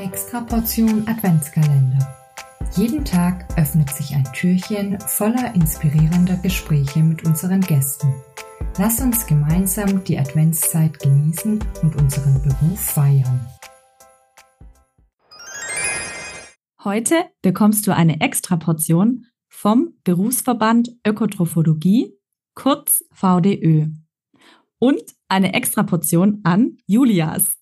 Extra Portion Adventskalender. Jeden Tag öffnet sich ein Türchen voller inspirierender Gespräche mit unseren Gästen. Lass uns gemeinsam die Adventszeit genießen und unseren Beruf feiern. Heute bekommst du eine Extraportion vom Berufsverband Ökotrophologie, kurz VDÖ. Und eine Extraportion an Julias.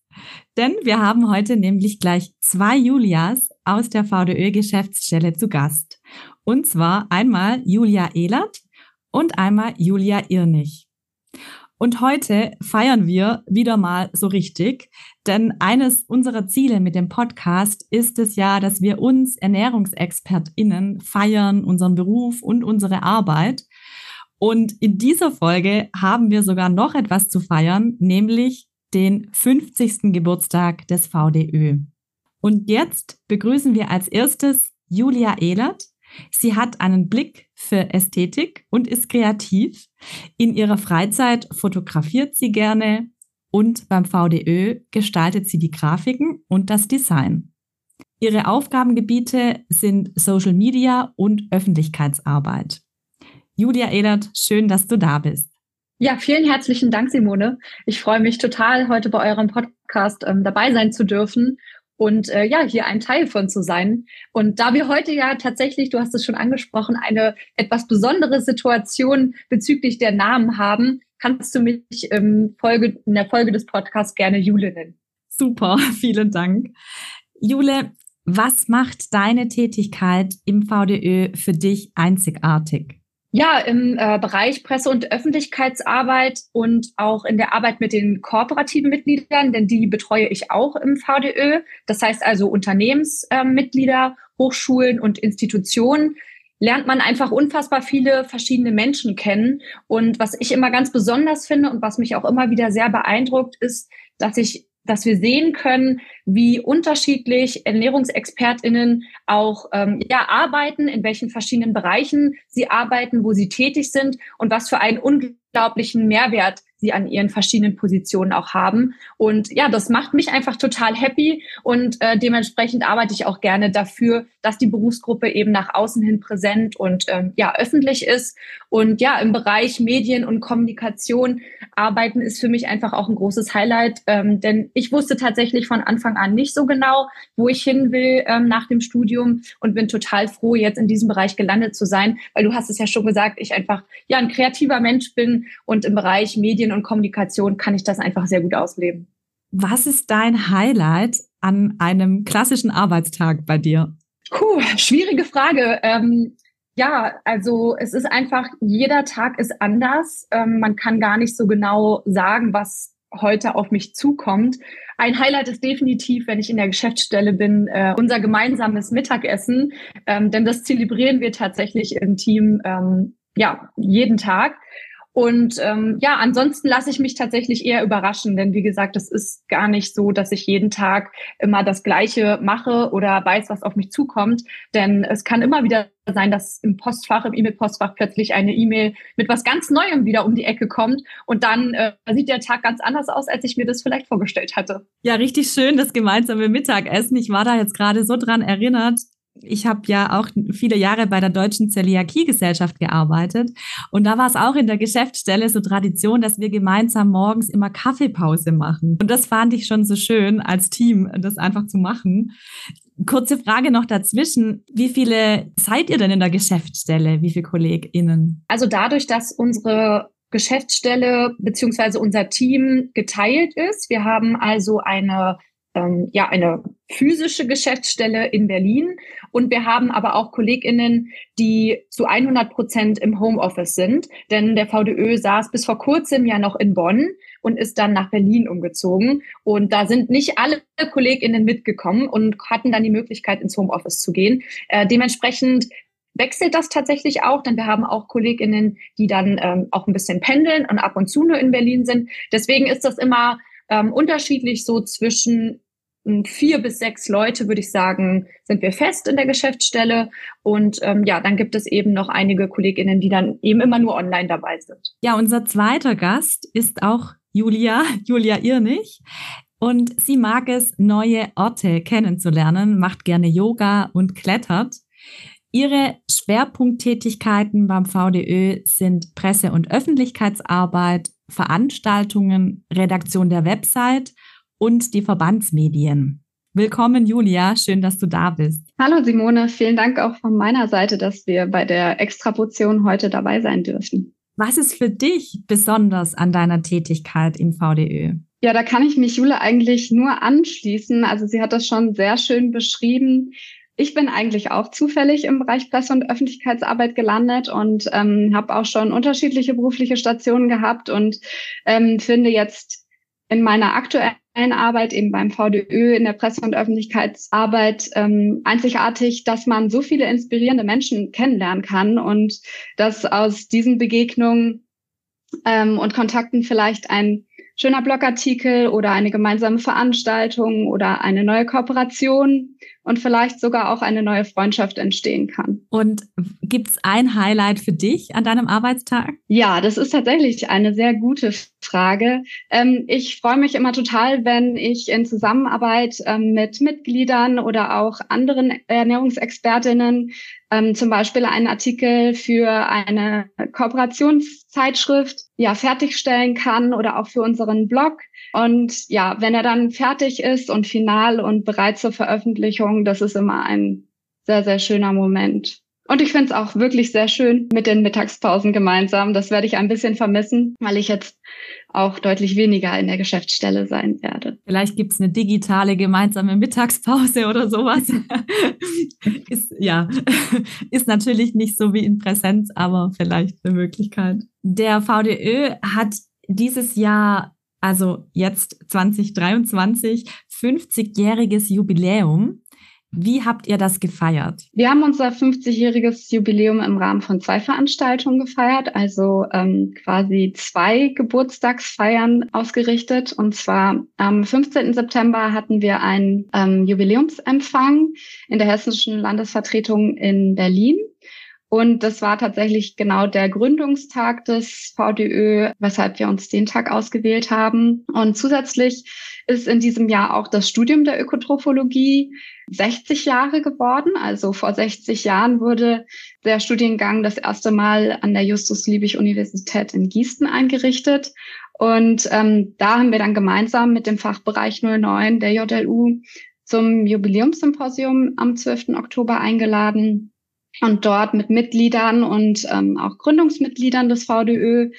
Denn wir haben heute nämlich gleich zwei Julias aus der VDÖ-Geschäftsstelle zu Gast. Und zwar einmal Julia Ehlert und einmal Julia Irnig. Und heute feiern wir wieder mal so richtig, denn eines unserer Ziele mit dem Podcast ist es ja, dass wir uns Ernährungsexpertinnen feiern, unseren Beruf und unsere Arbeit. Und in dieser Folge haben wir sogar noch etwas zu feiern, nämlich den 50. Geburtstag des VDÖ. Und jetzt begrüßen wir als erstes Julia Ehlert. Sie hat einen Blick für Ästhetik und ist kreativ. In ihrer Freizeit fotografiert sie gerne und beim VDÖ gestaltet sie die Grafiken und das Design. Ihre Aufgabengebiete sind Social Media und Öffentlichkeitsarbeit. Julia Ehlert, schön, dass du da bist. Ja, vielen herzlichen Dank, Simone. Ich freue mich total, heute bei eurem Podcast ähm, dabei sein zu dürfen und äh, ja, hier ein Teil von zu sein. Und da wir heute ja tatsächlich, du hast es schon angesprochen, eine etwas besondere Situation bezüglich der Namen haben, kannst du mich ähm, Folge, in der Folge des Podcasts gerne Jule nennen. Super, vielen Dank. Jule, was macht deine Tätigkeit im VDÖ für dich einzigartig? Ja, im äh, Bereich Presse- und Öffentlichkeitsarbeit und auch in der Arbeit mit den kooperativen Mitgliedern, denn die betreue ich auch im VDÖ. Das heißt also Unternehmensmitglieder, äh, Hochschulen und Institutionen lernt man einfach unfassbar viele verschiedene Menschen kennen. Und was ich immer ganz besonders finde und was mich auch immer wieder sehr beeindruckt, ist, dass ich dass wir sehen können, wie unterschiedlich Ernährungsexpertinnen auch ähm, ja, arbeiten, in welchen verschiedenen Bereichen sie arbeiten, wo sie tätig sind und was für einen unglaublichen Mehrwert sie an ihren verschiedenen Positionen auch haben. Und ja, das macht mich einfach total happy und äh, dementsprechend arbeite ich auch gerne dafür, dass die Berufsgruppe eben nach außen hin präsent und ähm, ja öffentlich ist. Und ja, im Bereich Medien und Kommunikation arbeiten ist für mich einfach auch ein großes Highlight, ähm, denn ich wusste tatsächlich von Anfang an nicht so genau, wo ich hin will ähm, nach dem Studium und bin total froh, jetzt in diesem Bereich gelandet zu sein, weil du hast es ja schon gesagt, ich einfach ja ein kreativer Mensch bin und im Bereich Medien Medien und Kommunikation kann ich das einfach sehr gut ausleben. Was ist dein Highlight an einem klassischen Arbeitstag bei dir? Puh, schwierige Frage. Ähm, ja, also es ist einfach, jeder Tag ist anders. Ähm, man kann gar nicht so genau sagen, was heute auf mich zukommt. Ein Highlight ist definitiv, wenn ich in der Geschäftsstelle bin, äh, unser gemeinsames Mittagessen, ähm, denn das zelebrieren wir tatsächlich im Team ähm, ja jeden Tag. Und ähm, ja, ansonsten lasse ich mich tatsächlich eher überraschen, denn wie gesagt, es ist gar nicht so, dass ich jeden Tag immer das Gleiche mache oder weiß, was auf mich zukommt. Denn es kann immer wieder sein, dass im Postfach, im E-Mail-Postfach plötzlich eine E-Mail mit was ganz Neuem wieder um die Ecke kommt und dann äh, sieht der Tag ganz anders aus, als ich mir das vielleicht vorgestellt hatte. Ja, richtig schön, das gemeinsame Mittagessen. Ich war da jetzt gerade so dran erinnert ich habe ja auch viele Jahre bei der Deutschen Zöliakie-Gesellschaft gearbeitet. Und da war es auch in der Geschäftsstelle so Tradition, dass wir gemeinsam morgens immer Kaffeepause machen. Und das fand ich schon so schön als Team, das einfach zu machen. Kurze Frage noch dazwischen. Wie viele seid ihr denn in der Geschäftsstelle? Wie viele KollegInnen? Also dadurch, dass unsere Geschäftsstelle beziehungsweise unser Team geteilt ist. Wir haben also eine ähm, ja eine physische Geschäftsstelle in Berlin und wir haben aber auch KollegInnen, die zu 100 Prozent im Homeoffice sind, denn der VDÖ saß bis vor kurzem ja noch in Bonn und ist dann nach Berlin umgezogen und da sind nicht alle KollegInnen mitgekommen und hatten dann die Möglichkeit ins Homeoffice zu gehen. Äh, dementsprechend wechselt das tatsächlich auch, denn wir haben auch KollegInnen, die dann ähm, auch ein bisschen pendeln und ab und zu nur in Berlin sind. Deswegen ist das immer ähm, unterschiedlich so zwischen vier bis sechs Leute, würde ich sagen, sind wir fest in der Geschäftsstelle. Und ähm, ja, dann gibt es eben noch einige KollegInnen, die dann eben immer nur online dabei sind. Ja, unser zweiter Gast ist auch Julia, Julia Irnig. und sie mag es, neue Orte kennenzulernen, macht gerne Yoga und klettert. Ihre Schwerpunkttätigkeiten beim VDÖ sind Presse- und Öffentlichkeitsarbeit, Veranstaltungen, Redaktion der Website und die Verbandsmedien. Willkommen, Julia. Schön, dass du da bist. Hallo, Simone. Vielen Dank auch von meiner Seite, dass wir bei der Extraportion heute dabei sein dürfen. Was ist für dich besonders an deiner Tätigkeit im VDÖ? Ja, da kann ich mich Jule eigentlich nur anschließen. Also sie hat das schon sehr schön beschrieben. Ich bin eigentlich auch zufällig im Bereich Presse- und Öffentlichkeitsarbeit gelandet und ähm, habe auch schon unterschiedliche berufliche Stationen gehabt und ähm, finde jetzt in meiner aktuellen Arbeit eben beim VDÖ in der Presse- und Öffentlichkeitsarbeit ähm, einzigartig, dass man so viele inspirierende Menschen kennenlernen kann und dass aus diesen Begegnungen ähm, und Kontakten vielleicht ein schöner Blogartikel oder eine gemeinsame Veranstaltung oder eine neue Kooperation und vielleicht sogar auch eine neue Freundschaft entstehen kann. Und gibt es ein Highlight für dich an deinem Arbeitstag? Ja, das ist tatsächlich eine sehr gute Frage. Ähm, ich freue mich immer total, wenn ich in Zusammenarbeit ähm, mit Mitgliedern oder auch anderen Ernährungsexpertinnen ähm, zum Beispiel einen Artikel für eine Kooperationszeitschrift ja fertigstellen kann oder auch für unseren Blog. Und ja, wenn er dann fertig ist und final und bereit zur Veröffentlichung, das ist immer ein sehr, sehr schöner Moment. Und ich finde es auch wirklich sehr schön mit den Mittagspausen gemeinsam. Das werde ich ein bisschen vermissen, weil ich jetzt auch deutlich weniger in der Geschäftsstelle sein werde. Vielleicht gibt es eine digitale gemeinsame Mittagspause oder sowas. ist, ja, ist natürlich nicht so wie in Präsenz, aber vielleicht eine Möglichkeit. Der VDÖ hat dieses Jahr, also jetzt 2023, 50-jähriges Jubiläum. Wie habt ihr das gefeiert? Wir haben unser 50-jähriges Jubiläum im Rahmen von zwei Veranstaltungen gefeiert, also ähm, quasi zwei Geburtstagsfeiern ausgerichtet. Und zwar am 15. September hatten wir einen ähm, Jubiläumsempfang in der hessischen Landesvertretung in Berlin. Und das war tatsächlich genau der Gründungstag des VDÖ, weshalb wir uns den Tag ausgewählt haben. Und zusätzlich ist in diesem Jahr auch das Studium der Ökotrophologie 60 Jahre geworden. Also vor 60 Jahren wurde der Studiengang das erste Mal an der Justus-Liebig-Universität in Gießen eingerichtet. Und ähm, da haben wir dann gemeinsam mit dem Fachbereich 09 der JLU zum Jubiläumssymposium am 12. Oktober eingeladen und dort mit Mitgliedern und ähm, auch Gründungsmitgliedern des VDÖ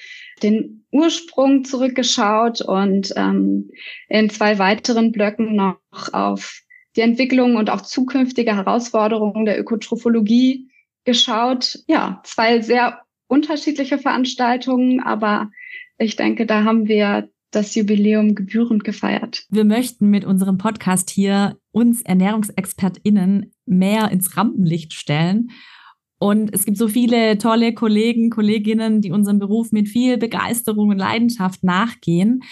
den Ursprung zurückgeschaut und ähm, in zwei weiteren Blöcken noch auf die Entwicklung und auch zukünftige Herausforderungen der Ökotrophologie geschaut. Ja, zwei sehr unterschiedliche Veranstaltungen, aber ich denke, da haben wir das Jubiläum gebührend gefeiert. Wir möchten mit unserem Podcast hier uns ErnährungsexpertInnen mehr ins Rampenlicht stellen. Und es gibt so viele tolle Kollegen, Kolleginnen, die unserem Beruf mit viel Begeisterung und Leidenschaft nachgehen.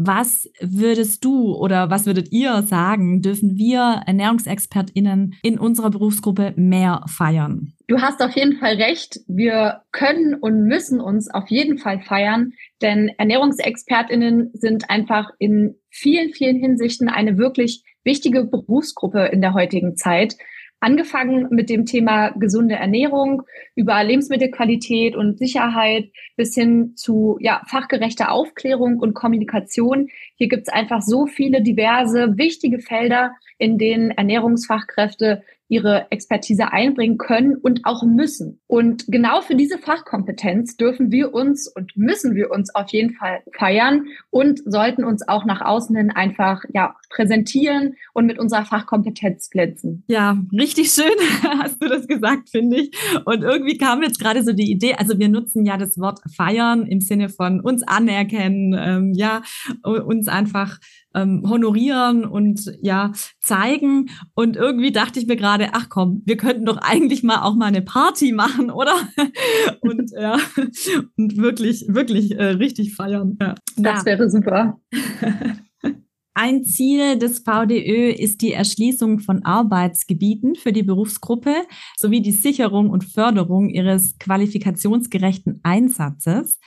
Was würdest du oder was würdet ihr sagen, dürfen wir ErnährungsexpertInnen in unserer Berufsgruppe mehr feiern? Du hast auf jeden Fall recht. Wir können und müssen uns auf jeden Fall feiern, denn ErnährungsexpertInnen sind einfach in vielen, vielen Hinsichten eine wirklich wichtige Berufsgruppe in der heutigen Zeit. Angefangen mit dem Thema gesunde Ernährung, über Lebensmittelqualität und Sicherheit bis hin zu ja, fachgerechter Aufklärung und Kommunikation. Hier gibt es einfach so viele diverse, wichtige Felder, in denen Ernährungsfachkräfte ihre Expertise einbringen können und auch müssen. Und genau für diese Fachkompetenz dürfen wir uns und müssen wir uns auf jeden Fall feiern und sollten uns auch nach außen hin einfach ja, präsentieren und mit unserer Fachkompetenz glänzen. Ja, richtig schön hast du das gesagt, finde ich. Und irgendwie kam jetzt gerade so die Idee, also wir nutzen ja das Wort feiern im Sinne von uns anerkennen, ähm, ja, uns einfach ähm, honorieren und ja, zeigen. Und irgendwie dachte ich mir gerade, ach komm, wir könnten doch eigentlich mal auch mal eine Party machen, oder? und ja, und wirklich, wirklich äh, richtig feiern. Ja. Das wäre super. Ein Ziel des VDÖ ist die Erschließung von Arbeitsgebieten für die Berufsgruppe sowie die Sicherung und Förderung ihres qualifikationsgerechten Einsatzes.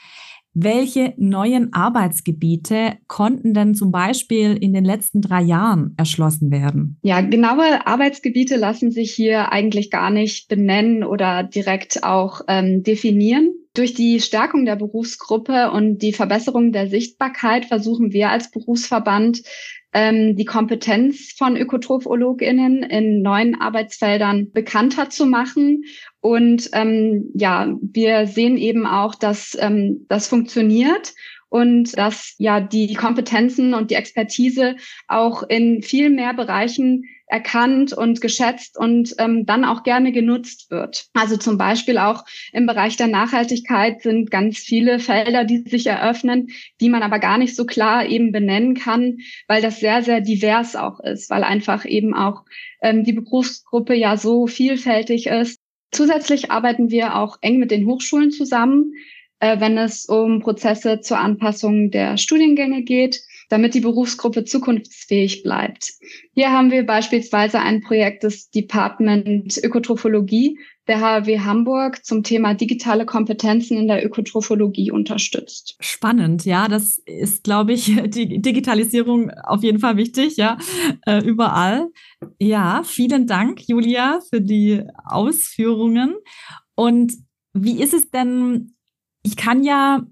Welche neuen Arbeitsgebiete konnten denn zum Beispiel in den letzten drei Jahren erschlossen werden? Ja, genaue Arbeitsgebiete lassen sich hier eigentlich gar nicht benennen oder direkt auch ähm, definieren. Durch die Stärkung der Berufsgruppe und die Verbesserung der Sichtbarkeit versuchen wir als Berufsverband ähm, die Kompetenz von ÖkotrophologInnen in neuen Arbeitsfeldern bekannter zu machen. Und ähm, ja, wir sehen eben auch, dass ähm, das funktioniert und dass ja die Kompetenzen und die Expertise auch in viel mehr Bereichen erkannt und geschätzt und ähm, dann auch gerne genutzt wird. Also zum Beispiel auch im Bereich der Nachhaltigkeit sind ganz viele Felder, die sich eröffnen, die man aber gar nicht so klar eben benennen kann, weil das sehr, sehr divers auch ist, weil einfach eben auch ähm, die Berufsgruppe ja so vielfältig ist. Zusätzlich arbeiten wir auch eng mit den Hochschulen zusammen, äh, wenn es um Prozesse zur Anpassung der Studiengänge geht damit die Berufsgruppe zukunftsfähig bleibt. Hier haben wir beispielsweise ein Projekt des Department Ökotrophologie der HW Hamburg zum Thema digitale Kompetenzen in der Ökotrophologie unterstützt. Spannend, ja, das ist, glaube ich, die Digitalisierung auf jeden Fall wichtig, ja, äh, überall. Ja, vielen Dank, Julia, für die Ausführungen. Und wie ist es denn? Ich kann ja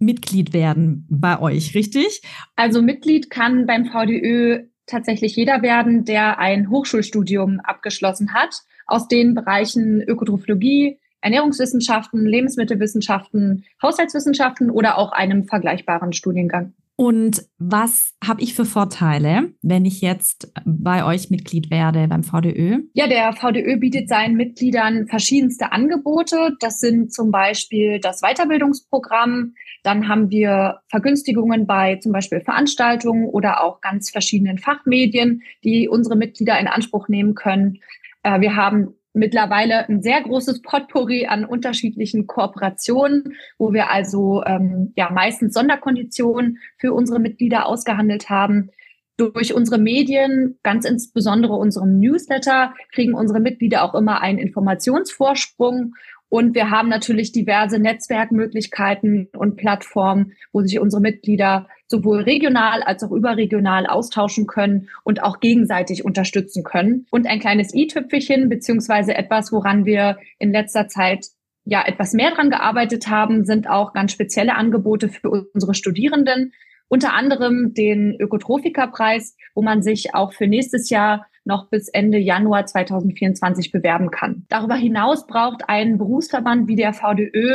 Mitglied werden bei euch, richtig? Also Mitglied kann beim VDÖ tatsächlich jeder werden, der ein Hochschulstudium abgeschlossen hat aus den Bereichen Ökotrophologie, Ernährungswissenschaften, Lebensmittelwissenschaften, Haushaltswissenschaften oder auch einem vergleichbaren Studiengang. Und was habe ich für Vorteile, wenn ich jetzt bei euch Mitglied werde beim VDÖ? Ja, der VDÖ bietet seinen Mitgliedern verschiedenste Angebote. Das sind zum Beispiel das Weiterbildungsprogramm. Dann haben wir Vergünstigungen bei zum Beispiel Veranstaltungen oder auch ganz verschiedenen Fachmedien, die unsere Mitglieder in Anspruch nehmen können. Äh, wir haben mittlerweile ein sehr großes Potpourri an unterschiedlichen Kooperationen, wo wir also ähm, ja meistens Sonderkonditionen für unsere Mitglieder ausgehandelt haben. Durch unsere Medien, ganz insbesondere unserem Newsletter, kriegen unsere Mitglieder auch immer einen Informationsvorsprung und wir haben natürlich diverse Netzwerkmöglichkeiten und Plattformen, wo sich unsere Mitglieder sowohl regional als auch überregional austauschen können und auch gegenseitig unterstützen können. Und ein kleines i-Tüpfelchen beziehungsweise etwas, woran wir in letzter Zeit ja etwas mehr dran gearbeitet haben, sind auch ganz spezielle Angebote für unsere Studierenden. Unter anderem den Ökotrophika-Preis, wo man sich auch für nächstes Jahr noch bis Ende Januar 2024 bewerben kann. Darüber hinaus braucht ein Berufsverband wie der VDÖ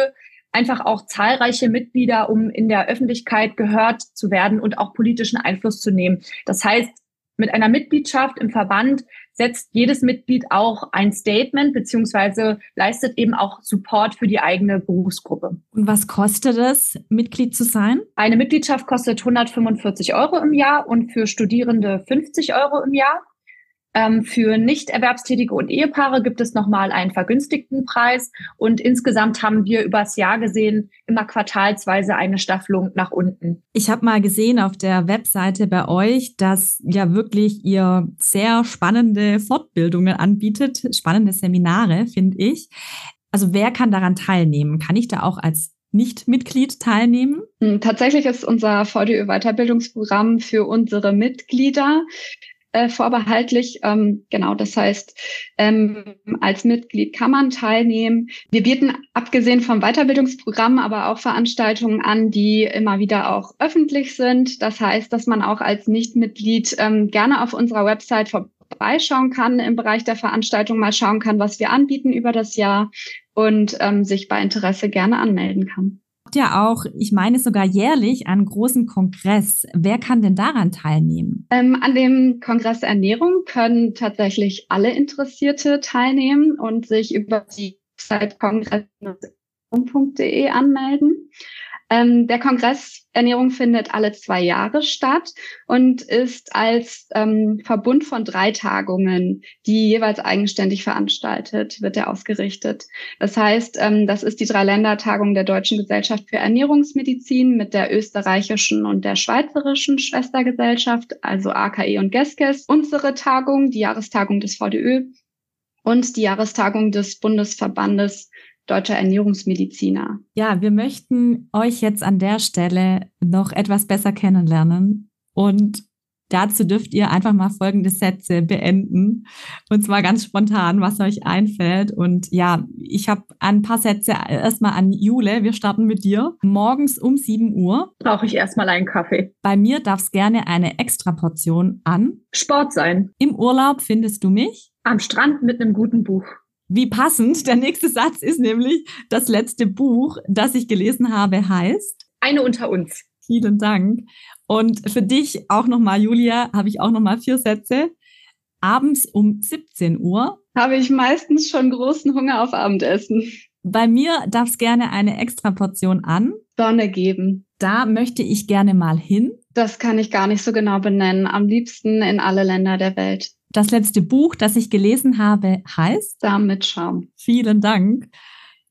einfach auch zahlreiche Mitglieder, um in der Öffentlichkeit gehört zu werden und auch politischen Einfluss zu nehmen. Das heißt, mit einer Mitgliedschaft im Verband setzt jedes Mitglied auch ein Statement beziehungsweise leistet eben auch Support für die eigene Berufsgruppe. Und was kostet es, Mitglied zu sein? Eine Mitgliedschaft kostet 145 Euro im Jahr und für Studierende 50 Euro im Jahr. Ähm, für Nicht-Erwerbstätige und Ehepaare gibt es nochmal einen vergünstigten Preis. Und insgesamt haben wir übers Jahr gesehen immer quartalsweise eine Staffelung nach unten. Ich habe mal gesehen auf der Webseite bei euch, dass ja wirklich ihr sehr spannende Fortbildungen anbietet, spannende Seminare, finde ich. Also wer kann daran teilnehmen? Kann ich da auch als nicht-Mitglied teilnehmen? Hm, tatsächlich ist unser VDÖ-Weiterbildungsprogramm für unsere Mitglieder äh, vorbehaltlich. Ähm, genau, das heißt, ähm, als Mitglied kann man teilnehmen. Wir bieten abgesehen vom Weiterbildungsprogramm aber auch Veranstaltungen an, die immer wieder auch öffentlich sind. Das heißt, dass man auch als Nichtmitglied ähm, gerne auf unserer Website vorbeischauen kann im Bereich der Veranstaltung, mal schauen kann, was wir anbieten über das Jahr und ähm, sich bei Interesse gerne anmelden kann ja auch, ich meine sogar jährlich, einen großen Kongress. Wer kann denn daran teilnehmen? Ähm, an dem Kongress Ernährung können tatsächlich alle Interessierte teilnehmen und sich über die Website kongress.de anmelden. Ähm, der Kongress Ernährung findet alle zwei Jahre statt und ist als ähm, Verbund von drei Tagungen, die jeweils eigenständig veranstaltet, wird er ausgerichtet. Das heißt, ähm, das ist die Dreiländertagung der Deutschen Gesellschaft für Ernährungsmedizin mit der österreichischen und der schweizerischen Schwestergesellschaft, also AKE und GESKES, unsere Tagung, die Jahrestagung des VDÖ und die Jahrestagung des Bundesverbandes deutscher Ernährungsmediziner. Ja, wir möchten euch jetzt an der Stelle noch etwas besser kennenlernen und Dazu dürft ihr einfach mal folgende Sätze beenden. Und zwar ganz spontan, was euch einfällt. Und ja, ich habe ein paar Sätze erstmal an Jule. Wir starten mit dir. Morgens um 7 Uhr. Brauche ich erstmal einen Kaffee. Bei mir darf es gerne eine Extraportion an. Sport sein. Im Urlaub findest du mich? Am Strand mit einem guten Buch. Wie passend. Der nächste Satz ist nämlich, das letzte Buch, das ich gelesen habe, heißt? Eine unter uns. Vielen Dank. Und für dich auch nochmal, Julia, habe ich auch nochmal vier Sätze. Abends um 17 Uhr. Habe ich meistens schon großen Hunger auf Abendessen. Bei mir darf es gerne eine extra Portion an. Sonne geben. Da möchte ich gerne mal hin. Das kann ich gar nicht so genau benennen. Am liebsten in alle Länder der Welt. Das letzte Buch, das ich gelesen habe, heißt Darm mit Schaum. Vielen Dank.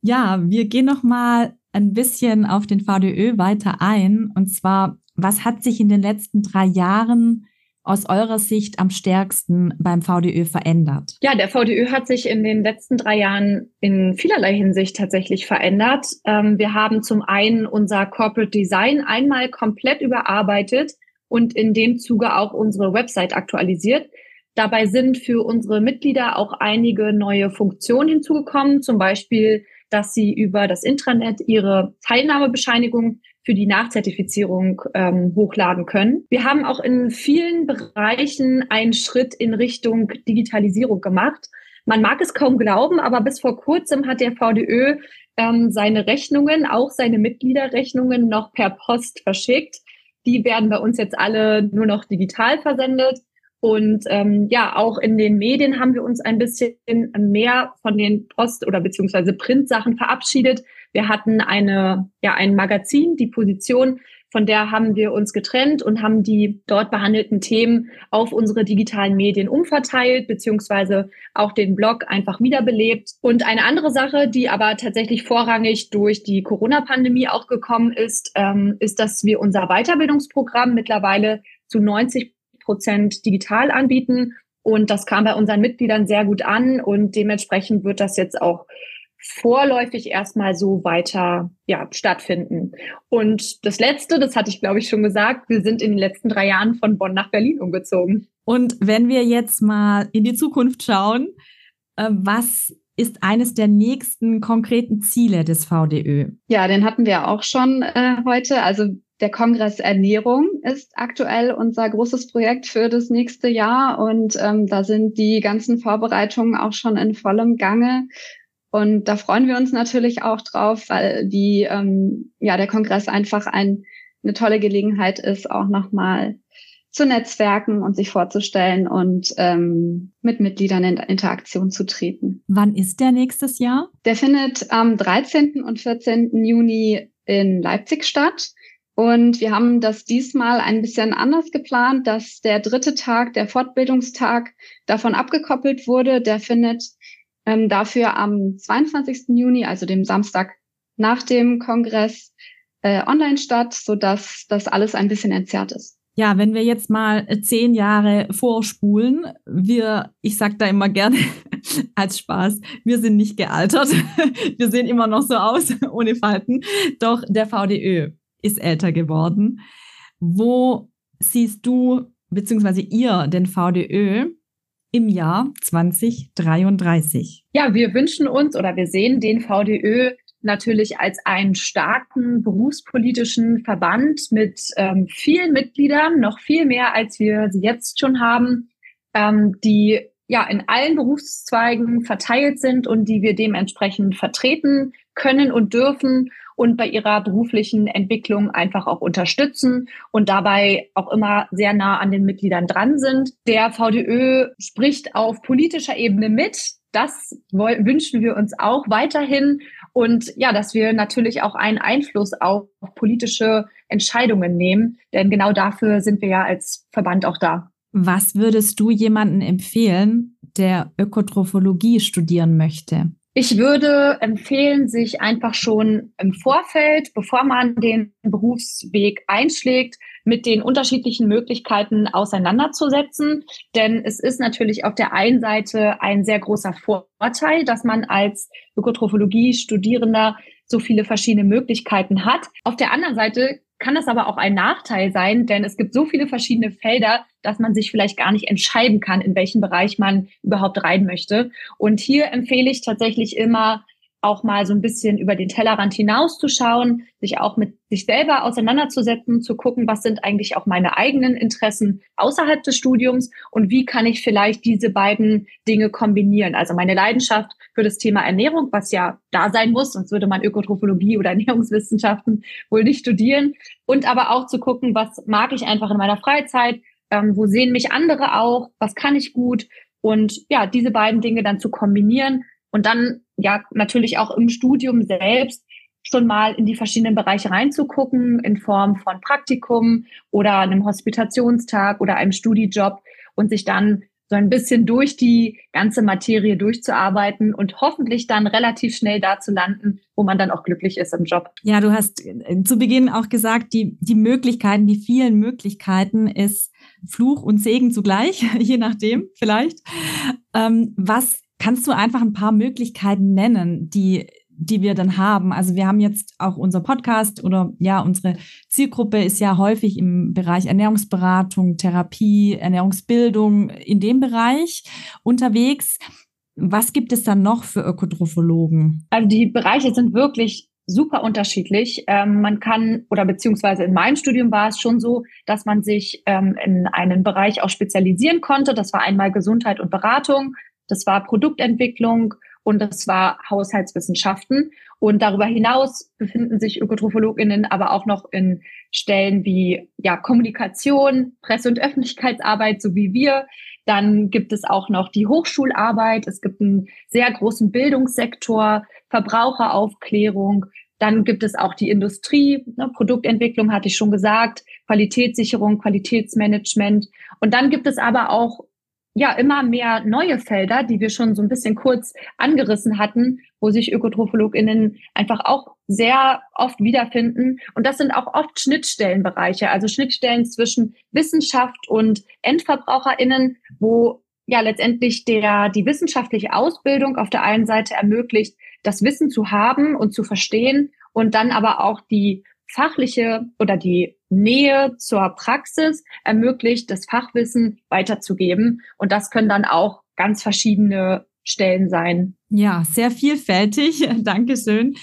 Ja, wir gehen noch mal ein bisschen auf den VDÖ weiter ein. Und zwar, was hat sich in den letzten drei Jahren aus eurer Sicht am stärksten beim VDÖ verändert? Ja, der VDÖ hat sich in den letzten drei Jahren in vielerlei Hinsicht tatsächlich verändert. Ähm, wir haben zum einen unser Corporate Design einmal komplett überarbeitet und in dem Zuge auch unsere Website aktualisiert. Dabei sind für unsere Mitglieder auch einige neue Funktionen hinzugekommen, zum Beispiel dass sie über das Intranet ihre Teilnahmebescheinigung für die Nachzertifizierung ähm, hochladen können. Wir haben auch in vielen Bereichen einen Schritt in Richtung Digitalisierung gemacht. Man mag es kaum glauben, aber bis vor kurzem hat der VDÖ ähm, seine Rechnungen, auch seine Mitgliederrechnungen noch per Post verschickt. Die werden bei uns jetzt alle nur noch digital versendet. Und ähm, ja, auch in den Medien haben wir uns ein bisschen mehr von den Post- oder beziehungsweise Printsachen verabschiedet. Wir hatten eine, ja, ein Magazin, die Position, von der haben wir uns getrennt und haben die dort behandelten Themen auf unsere digitalen Medien umverteilt, beziehungsweise auch den Blog einfach wiederbelebt. Und eine andere Sache, die aber tatsächlich vorrangig durch die Corona-Pandemie auch gekommen ist, ähm, ist, dass wir unser Weiterbildungsprogramm mittlerweile zu 90 Prozent digital anbieten. Und das kam bei unseren Mitgliedern sehr gut an und dementsprechend wird das jetzt auch vorläufig erstmal so weiter ja, stattfinden. Und das Letzte, das hatte ich, glaube ich, schon gesagt, wir sind in den letzten drei Jahren von Bonn nach Berlin umgezogen. Und wenn wir jetzt mal in die Zukunft schauen, äh, was ist eines der nächsten konkreten Ziele des VDÖ? Ja, den hatten wir auch schon äh, heute. Also der Kongress Ernährung ist aktuell unser großes Projekt für das nächste Jahr und ähm, da sind die ganzen Vorbereitungen auch schon in vollem Gange. Und da freuen wir uns natürlich auch drauf, weil die, ähm, ja, der Kongress einfach ein, eine tolle Gelegenheit ist, auch nochmal zu netzwerken und sich vorzustellen und ähm, mit Mitgliedern in Interaktion zu treten. Wann ist der nächstes Jahr? Der findet am 13. und 14. Juni in Leipzig statt. Und wir haben das diesmal ein bisschen anders geplant, dass der dritte Tag, der Fortbildungstag, davon abgekoppelt wurde. Der findet ähm, dafür am 22. Juni, also dem Samstag nach dem Kongress, äh, online statt, sodass das alles ein bisschen entzerrt ist. Ja, wenn wir jetzt mal zehn Jahre vorspulen, wir, ich sag da immer gerne als Spaß, wir sind nicht gealtert. Wir sehen immer noch so aus, ohne Falten. Doch der VDÖ ist älter geworden. Wo siehst du bzw. ihr den VDÖ im Jahr 2033? Ja, wir wünschen uns oder wir sehen den VDÖ natürlich als einen starken berufspolitischen Verband mit ähm, vielen Mitgliedern, noch viel mehr, als wir sie jetzt schon haben, ähm, die ja in allen Berufszweigen verteilt sind und die wir dementsprechend vertreten können und dürfen und bei ihrer beruflichen Entwicklung einfach auch unterstützen und dabei auch immer sehr nah an den Mitgliedern dran sind. Der VDÖ spricht auf politischer Ebene mit. Das wünschen wir uns auch weiterhin. Und ja, dass wir natürlich auch einen Einfluss auf politische Entscheidungen nehmen. Denn genau dafür sind wir ja als Verband auch da. Was würdest du jemanden empfehlen, der Ökotrophologie studieren möchte? Ich würde empfehlen, sich einfach schon im Vorfeld, bevor man den Berufsweg einschlägt, mit den unterschiedlichen Möglichkeiten auseinanderzusetzen. Denn es ist natürlich auf der einen Seite ein sehr großer Vorteil, dass man als Ökotrophologie-Studierender so viele verschiedene Möglichkeiten hat. Auf der anderen Seite kann das aber auch ein Nachteil sein, denn es gibt so viele verschiedene Felder, dass man sich vielleicht gar nicht entscheiden kann, in welchen Bereich man überhaupt rein möchte. Und hier empfehle ich tatsächlich immer, auch mal so ein bisschen über den Tellerrand hinauszuschauen, sich auch mit sich selber auseinanderzusetzen, zu gucken, was sind eigentlich auch meine eigenen Interessen außerhalb des Studiums und wie kann ich vielleicht diese beiden Dinge kombinieren. Also meine Leidenschaft für das Thema Ernährung, was ja da sein muss, sonst würde man Ökotrophologie oder Ernährungswissenschaften wohl nicht studieren. Und aber auch zu gucken, was mag ich einfach in meiner Freizeit, ähm, wo sehen mich andere auch, was kann ich gut und ja, diese beiden Dinge dann zu kombinieren und dann ja natürlich auch im Studium selbst schon mal in die verschiedenen Bereiche reinzugucken in Form von Praktikum oder einem Hospitationstag oder einem Studijob und sich dann so ein bisschen durch die ganze Materie durchzuarbeiten und hoffentlich dann relativ schnell da zu landen, wo man dann auch glücklich ist im Job. Ja, du hast äh, zu Beginn auch gesagt, die, die Möglichkeiten, die vielen Möglichkeiten ist Fluch und Segen zugleich, je nachdem vielleicht. Ähm, was Kannst du einfach ein paar Möglichkeiten nennen, die, die wir dann haben? Also wir haben jetzt auch unser Podcast oder ja, unsere Zielgruppe ist ja häufig im Bereich Ernährungsberatung, Therapie, Ernährungsbildung in dem Bereich unterwegs. Was gibt es dann noch für Ökotrophologen? Also die Bereiche sind wirklich super unterschiedlich. Ähm, man kann, oder beziehungsweise in meinem Studium war es schon so, dass man sich ähm, in einen Bereich auch spezialisieren konnte. Das war einmal Gesundheit und Beratung. Das war Produktentwicklung und das war Haushaltswissenschaften. Und darüber hinaus befinden sich Ökotrophologinnen aber auch noch in Stellen wie ja, Kommunikation, Presse- und Öffentlichkeitsarbeit, so wie wir. Dann gibt es auch noch die Hochschularbeit. Es gibt einen sehr großen Bildungssektor, Verbraucheraufklärung. Dann gibt es auch die Industrie, ne, Produktentwicklung hatte ich schon gesagt, Qualitätssicherung, Qualitätsmanagement. Und dann gibt es aber auch ja immer mehr neue Felder, die wir schon so ein bisschen kurz angerissen hatten, wo sich ÖkotrophologInnen einfach auch sehr oft wiederfinden. Und das sind auch oft Schnittstellenbereiche, also Schnittstellen zwischen Wissenschaft und EndverbraucherInnen, wo ja letztendlich der, die wissenschaftliche Ausbildung auf der einen Seite ermöglicht, das Wissen zu haben und zu verstehen und dann aber auch die fachliche oder die Nähe zur Praxis ermöglicht, das Fachwissen weiterzugeben. Und das können dann auch ganz verschiedene Stellen sein. Ja, sehr vielfältig. Dankeschön.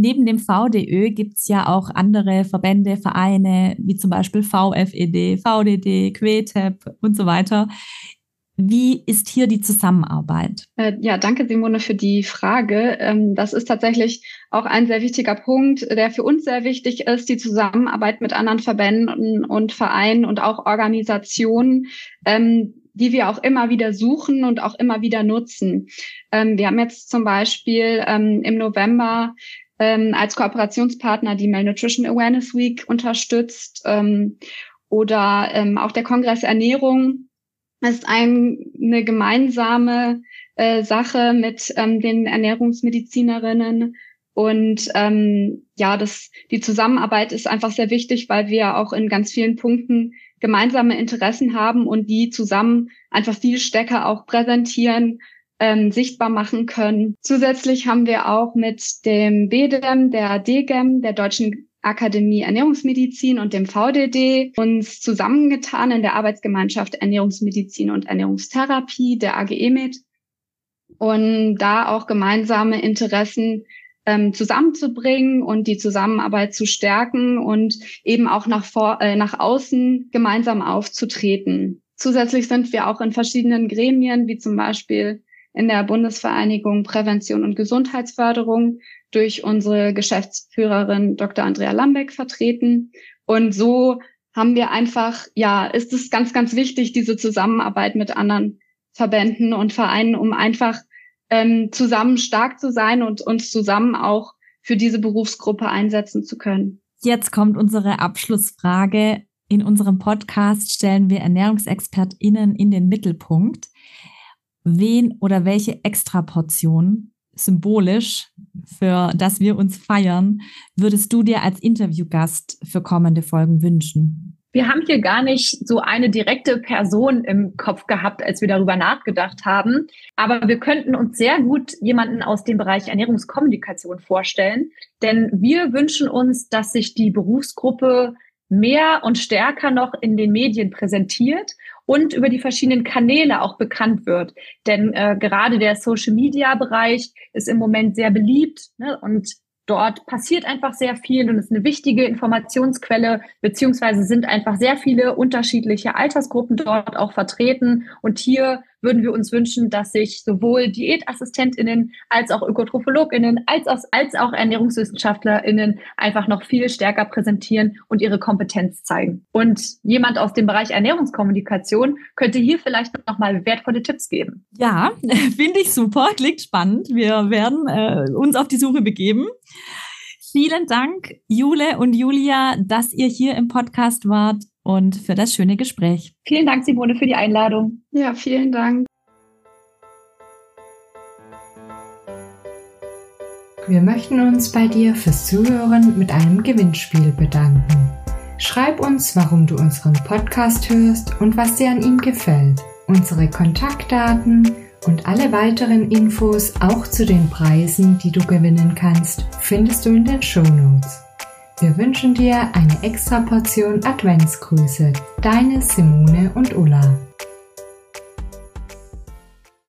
Neben dem VDÖ gibt es ja auch andere Verbände, Vereine, wie zum Beispiel VFED, VDD, QETEP und so weiter, wie ist hier die Zusammenarbeit? Äh, ja, danke Simone für die Frage. Ähm, das ist tatsächlich auch ein sehr wichtiger Punkt, der für uns sehr wichtig ist, die Zusammenarbeit mit anderen Verbänden und Vereinen und auch Organisationen, ähm, die wir auch immer wieder suchen und auch immer wieder nutzen. Ähm, wir haben jetzt zum Beispiel im November als Kooperationspartner die Malnutrition Awareness Week unterstützt oder auch der Kongress Ernährung ist ein, eine gemeinsame äh, Sache mit ähm, den Ernährungsmedizinerinnen. Und ähm, ja, das, die Zusammenarbeit ist einfach sehr wichtig, weil wir auch in ganz vielen Punkten gemeinsame Interessen haben und die zusammen einfach viel stärker auch präsentieren, ähm, sichtbar machen können. Zusätzlich haben wir auch mit dem BDEM, der DGEM, der Deutschen Akademie Ernährungsmedizin und dem VDD uns zusammengetan in der Arbeitsgemeinschaft Ernährungsmedizin und Ernährungstherapie, der AGE mit, und da auch gemeinsame Interessen ähm, zusammenzubringen und die Zusammenarbeit zu stärken und eben auch nach, vor, äh, nach außen gemeinsam aufzutreten. Zusätzlich sind wir auch in verschiedenen Gremien, wie zum Beispiel in der Bundesvereinigung Prävention und Gesundheitsförderung durch unsere Geschäftsführerin Dr. Andrea Lambeck vertreten. Und so haben wir einfach, ja, ist es ganz, ganz wichtig, diese Zusammenarbeit mit anderen Verbänden und Vereinen, um einfach ähm, zusammen stark zu sein und uns zusammen auch für diese Berufsgruppe einsetzen zu können. Jetzt kommt unsere Abschlussfrage. In unserem Podcast stellen wir ErnährungsexpertInnen in den Mittelpunkt. Wen oder welche Extraportion symbolisch, für das wir uns feiern, würdest du dir als Interviewgast für kommende Folgen wünschen? Wir haben hier gar nicht so eine direkte Person im Kopf gehabt, als wir darüber nachgedacht haben. Aber wir könnten uns sehr gut jemanden aus dem Bereich Ernährungskommunikation vorstellen. Denn wir wünschen uns, dass sich die Berufsgruppe mehr und stärker noch in den Medien präsentiert und über die verschiedenen Kanäle auch bekannt wird. Denn äh, gerade der Social-Media-Bereich ist im Moment sehr beliebt ne? und Dort passiert einfach sehr viel und ist eine wichtige Informationsquelle, beziehungsweise sind einfach sehr viele unterschiedliche Altersgruppen dort auch vertreten. Und hier würden wir uns wünschen, dass sich sowohl DiätassistentInnen als auch ÖkotrophologInnen als auch, als auch ErnährungswissenschaftlerInnen einfach noch viel stärker präsentieren und ihre Kompetenz zeigen. Und jemand aus dem Bereich Ernährungskommunikation könnte hier vielleicht noch mal wertvolle Tipps geben. Ja, finde ich super, klingt spannend. Wir werden äh, uns auf die Suche begeben. Vielen Dank, Jule und Julia, dass ihr hier im Podcast wart und für das schöne Gespräch. Vielen Dank, Simone, für die Einladung. Ja, vielen Dank. Wir möchten uns bei dir fürs Zuhören mit einem Gewinnspiel bedanken. Schreib uns, warum du unseren Podcast hörst und was dir an ihm gefällt. Unsere Kontaktdaten und alle weiteren Infos auch zu den Preisen, die du gewinnen kannst, findest du in den Show Notes. Wir wünschen dir eine extra Portion Adventsgrüße. Deine Simone und Ulla.